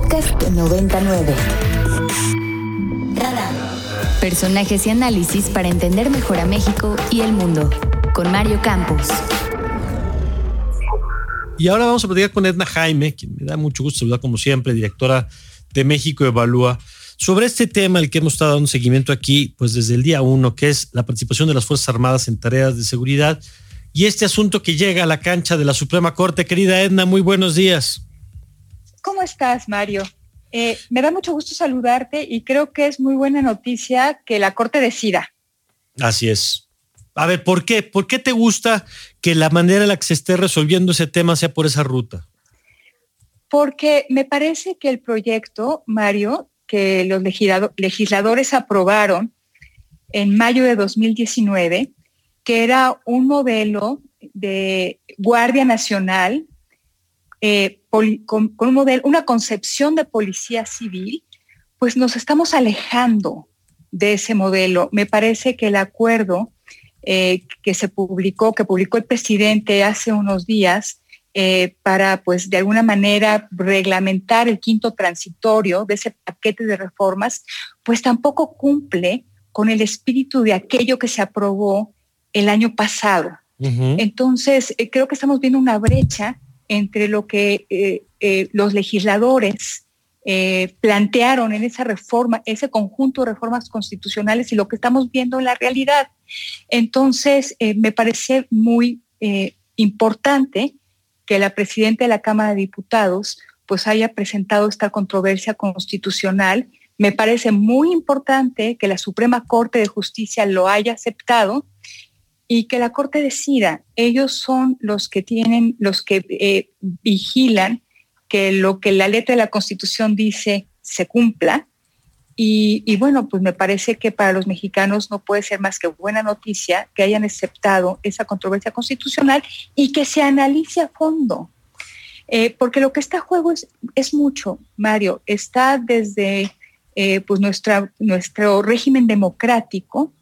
Podcast 99. Personajes y análisis para entender mejor a México y el mundo. Con Mario Campos. Y ahora vamos a platicar con Edna Jaime, quien me da mucho gusto saludar como siempre, directora de México Evalúa, sobre este tema al que hemos estado dando seguimiento aquí, pues desde el día uno, que es la participación de las Fuerzas Armadas en tareas de seguridad y este asunto que llega a la cancha de la Suprema Corte. Querida Edna, muy buenos días. ¿Cómo estás, Mario? Eh, me da mucho gusto saludarte y creo que es muy buena noticia que la Corte decida. Así es. A ver, ¿por qué? ¿Por qué te gusta que la manera en la que se esté resolviendo ese tema sea por esa ruta? Porque me parece que el proyecto, Mario, que los legisladores aprobaron en mayo de 2019, que era un modelo de Guardia Nacional eh, con, un modelo, una concepción de policía civil, pues nos estamos alejando de ese modelo. Me parece que el acuerdo eh, que se publicó, que publicó el presidente hace unos días, eh, para, pues, de alguna manera reglamentar el quinto transitorio de ese paquete de reformas, pues tampoco cumple con el espíritu de aquello que se aprobó el año pasado. Entonces, creo que estamos viendo una brecha entre lo que eh, eh, los legisladores eh, plantearon en esa reforma, ese conjunto de reformas constitucionales y lo que estamos viendo en la realidad. Entonces, me parece muy importante que la presidenta de la Cámara de Diputados pues haya presentado esta controversia constitucional. Me parece muy importante que la Suprema Corte de Justicia lo haya aceptado y que la Corte decida. Ellos son los que tienen, los que eh, vigilan que lo que la letra de la Constitución dice se cumpla. Y, bueno, pues me parece que para los mexicanos no puede ser más que buena noticia que hayan aceptado esa controversia constitucional y que se analice a fondo. Eh, porque lo que está a juego es, es mucho, Mario. Está desde eh, pues nuestro régimen democrático,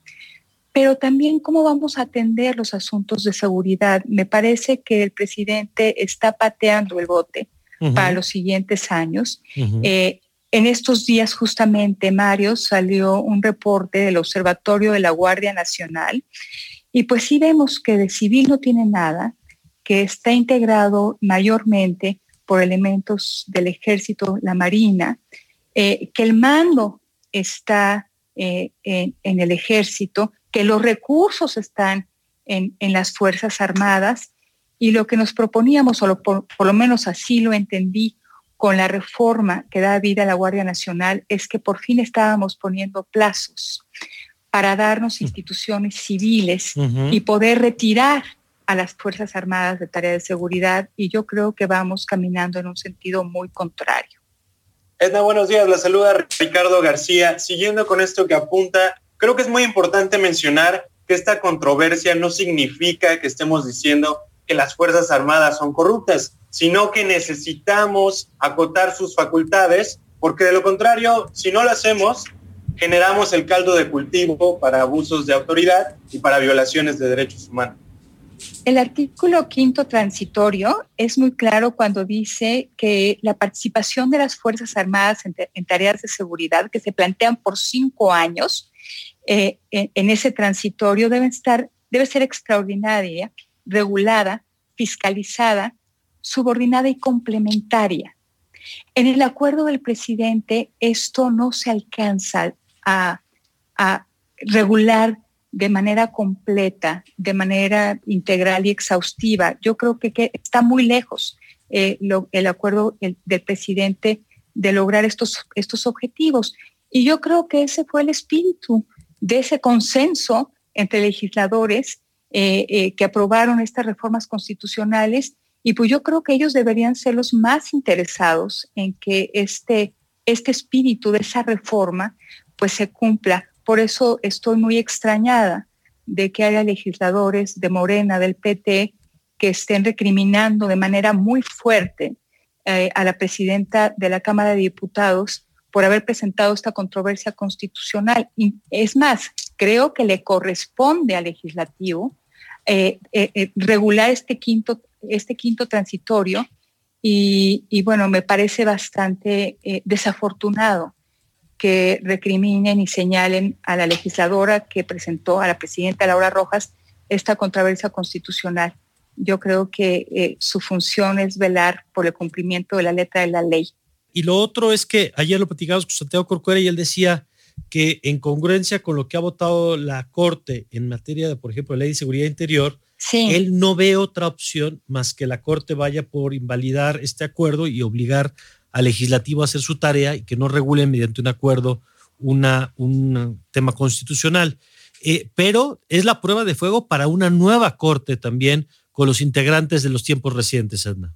pero también cómo vamos a atender los asuntos de seguridad. Me parece que el presidente está pateando el bote para los siguientes años. Eh, en estos días justamente, Mario, salió un reporte del Observatorio de la Guardia Nacional y pues sí vemos que de civil no tiene nada, que está integrado mayormente por elementos del ejército, la marina, eh, que el mando está eh, en, el ejército, que los recursos están en, las Fuerzas Armadas y lo que nos proponíamos, o por, lo menos así lo entendí con la reforma que da vida a la Guardia Nacional, es que por fin estábamos poniendo plazos para darnos instituciones civiles y poder retirar a las Fuerzas Armadas de tarea de seguridad y yo creo que vamos caminando en un sentido muy contrario. Edna, buenos días. La saluda Ricardo García. Siguiendo con esto que apunta Creo que es muy importante mencionar que esta controversia no significa que estemos diciendo que las Fuerzas Armadas son corruptas, sino que necesitamos acotar sus facultades, porque de lo contrario, si no lo hacemos, generamos el caldo de cultivo para abusos de autoridad y para violaciones de derechos humanos. El artículo quinto transitorio es muy claro cuando dice que la participación de las Fuerzas Armadas en, tareas de seguridad que se plantean por cinco años eh, en, ese transitorio debe, estar, debe ser extraordinaria, regulada, fiscalizada, subordinada y complementaria. En el acuerdo del presidente esto no se alcanza a, regular de manera completa, de manera integral y exhaustiva. Yo creo que, está muy lejos eh, el acuerdo del presidente de lograr estos, estos objetivos. Y yo creo que ese fue el espíritu de ese consenso entre legisladores eh, eh, que aprobaron estas reformas constitucionales y pues yo creo que ellos deberían ser los más interesados en que este, este espíritu de esa reforma pues se cumpla. Por eso estoy muy extrañada de que haya legisladores de Morena, del PT, que estén recriminando de manera muy fuerte eh, a la presidenta de la Cámara de Diputados por haber presentado esta controversia constitucional. Y es más, creo que le corresponde al legislativo eh, eh, eh, regular este quinto, este quinto transitorio Y, bueno, me parece bastante desafortunado que recriminen y señalen a la legisladora que presentó a la presidenta Laura Rojas esta controversia constitucional. Yo creo que su función es velar por el cumplimiento de la letra de la ley. Y lo otro es que ayer lo platicamos con Santiago Corcuera y él decía que en congruencia con lo que ha votado la Corte en materia de, por ejemplo, ley de seguridad interior, él no ve otra opción más que la Corte vaya por invalidar este acuerdo y obligar al legislativo a hacer su tarea y que no regule mediante un acuerdo una, un tema constitucional. Eh, pero es la prueba de fuego para una nueva Corte también con los integrantes de los tiempos recientes, Edna.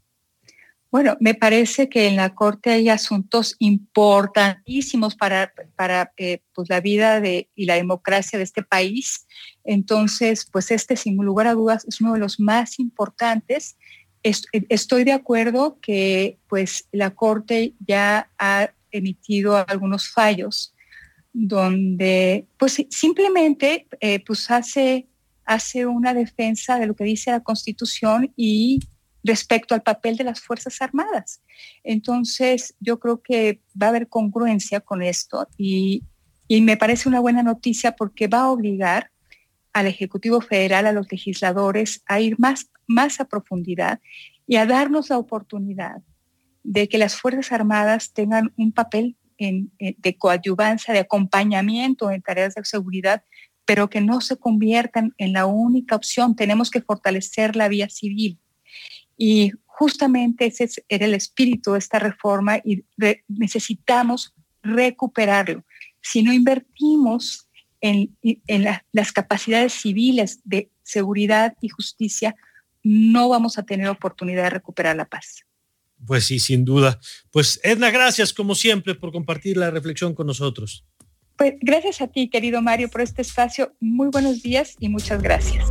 Bueno, me parece que en la Corte hay asuntos importantísimos para, para eh, pues la vida de, y la democracia de este país. Entonces, pues este, sin lugar a dudas, es uno de los más importantes. Estoy de acuerdo que pues la Corte ya ha emitido algunos fallos donde pues simplemente eh, pues hace, hace una defensa de lo que dice la Constitución y respecto al papel de las Fuerzas Armadas. Entonces, yo creo que va a haber congruencia con esto y, me parece una buena noticia porque va a obligar al Ejecutivo Federal, a los legisladores, a ir más, más a profundidad y a darnos la oportunidad de que las Fuerzas Armadas tengan un papel de coadyuvancia, de acompañamiento en tareas de seguridad, pero que no se conviertan en la única opción. Tenemos que fortalecer la vía civil. Y justamente ese era el espíritu de esta reforma y necesitamos recuperarlo. Si no invertimos en, las capacidades civiles de seguridad y justicia, no vamos a tener oportunidad de recuperar la paz. Pues sí, sin duda. Pues Edna, gracias como siempre por compartir la reflexión con nosotros. Pues gracias a ti, querido Mario, por este espacio. Muy buenos días y muchas gracias.